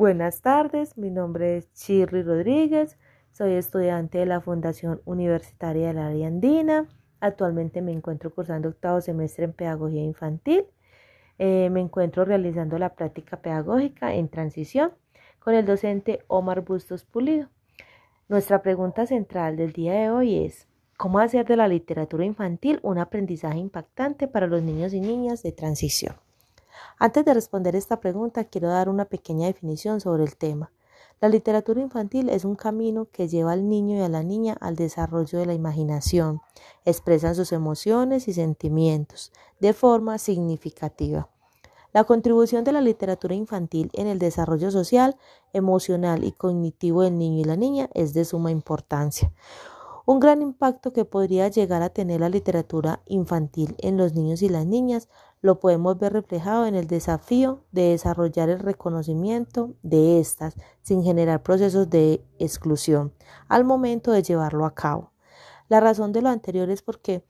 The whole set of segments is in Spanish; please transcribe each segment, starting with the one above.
Buenas tardes, mi nombre es Shirley Rodríguez, soy estudiante de la Fundación Universitaria de la Área Andina. Actualmente me encuentro cursando octavo semestre en Pedagogía Infantil. Eh, me encuentro realizando la práctica pedagógica en transición con el docente Omar Bustos Pulido. Nuestra pregunta central del día de hoy es, ¿cómo hacer de la literatura infantil un aprendizaje impactante para los niños y niñas de transición? Antes de responder esta pregunta, quiero dar una pequeña definición sobre el tema. La literatura infantil es un camino que lleva al niño y a la niña al desarrollo de la imaginación. Expresan sus emociones y sentimientos de forma significativa. La contribución de la literatura infantil en el desarrollo social, emocional y cognitivo del niño y la niña es de suma importancia. Un gran impacto que podría llegar a tener la literatura infantil en los niños y las niñas lo podemos ver reflejado en el desafío de desarrollar el reconocimiento de estas sin generar procesos de exclusión al momento de llevarlo a cabo. La razón de lo anterior es porque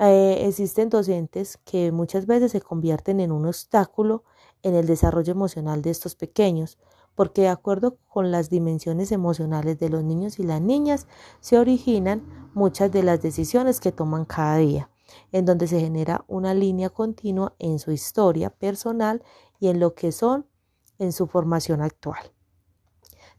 eh, existen docentes que muchas veces se convierten en un obstáculo en el desarrollo emocional de estos pequeños, porque de acuerdo con las dimensiones emocionales de los niños y las niñas se originan muchas de las decisiones que toman cada día, en donde se genera una línea continua en su historia personal y en lo que son en su formación actual.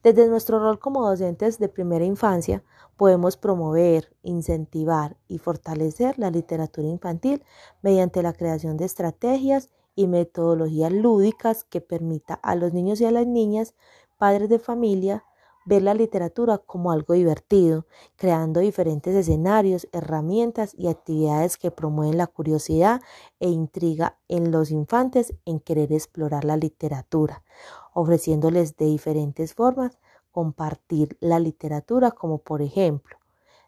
Desde nuestro rol como docentes de primera infancia, podemos promover, incentivar y fortalecer la literatura infantil mediante la creación de estrategias y metodologías lúdicas que permita a los niños y a las niñas, padres de familia, ver la literatura como algo divertido, creando diferentes escenarios, herramientas y actividades que promueven la curiosidad e intriga en los infantes en querer explorar la literatura, ofreciéndoles de diferentes formas compartir la literatura, como por ejemplo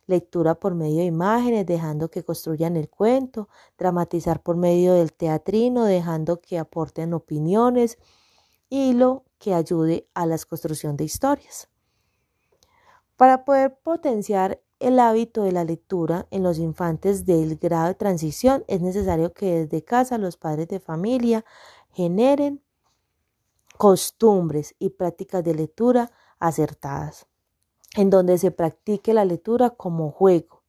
lectura por medio de imágenes, dejando que construyan el cuento, dramatizar por medio del teatrino, dejando que aporten opiniones y lo que ayude a la construcción de historias. Para poder potenciar el hábito de la lectura en los infantes del grado de transición, es necesario que desde casa los padres de familia generen costumbres y prácticas de lectura acertadas en donde se practique la lectura como juego,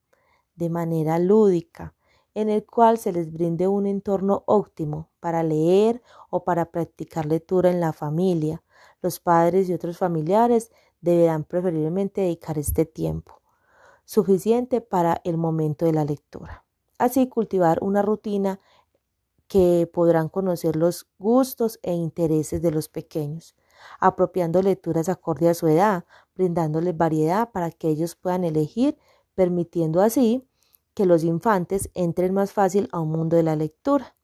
de manera lúdica, en el cual se les brinde un entorno óptimo para leer o para practicar lectura en la familia. Los padres y otros familiares deberán preferiblemente dedicar este tiempo suficiente para el momento de la lectura. Así cultivar una rutina que podrán conocer los gustos e intereses de los pequeños, apropiando lecturas acorde a su edad, brindándoles variedad para que ellos puedan elegir, permitiendo así que los infantes entren más fácil a un mundo de la lectura.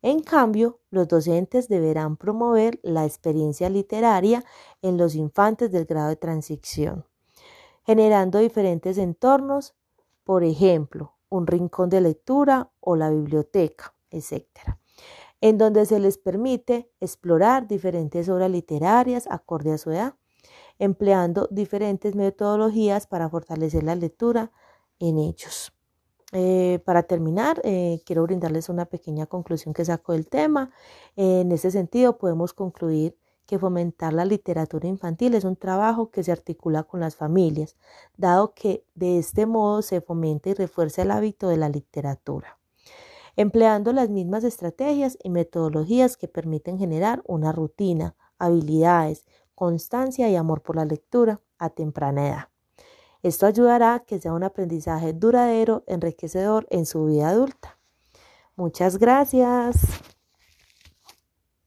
En cambio, los docentes deberán promover la experiencia literaria en los infantes del grado de transición, generando diferentes entornos, por ejemplo, un rincón de lectura o la biblioteca, etc en donde se les permite explorar diferentes obras literarias acorde a su edad, empleando diferentes metodologías para fortalecer la lectura en ellos. Eh, para terminar, eh, quiero brindarles una pequeña conclusión que saco del tema. en ese sentido, podemos concluir que fomentar la literatura infantil es un trabajo que se articula con las familias, dado que de este modo se fomenta y refuerza el hábito de la literatura empleando las mismas estrategias y metodologías que permiten generar una rutina, habilidades, constancia y amor por la lectura a temprana edad. Esto ayudará a que sea un aprendizaje duradero, enriquecedor en su vida adulta. Muchas gracias.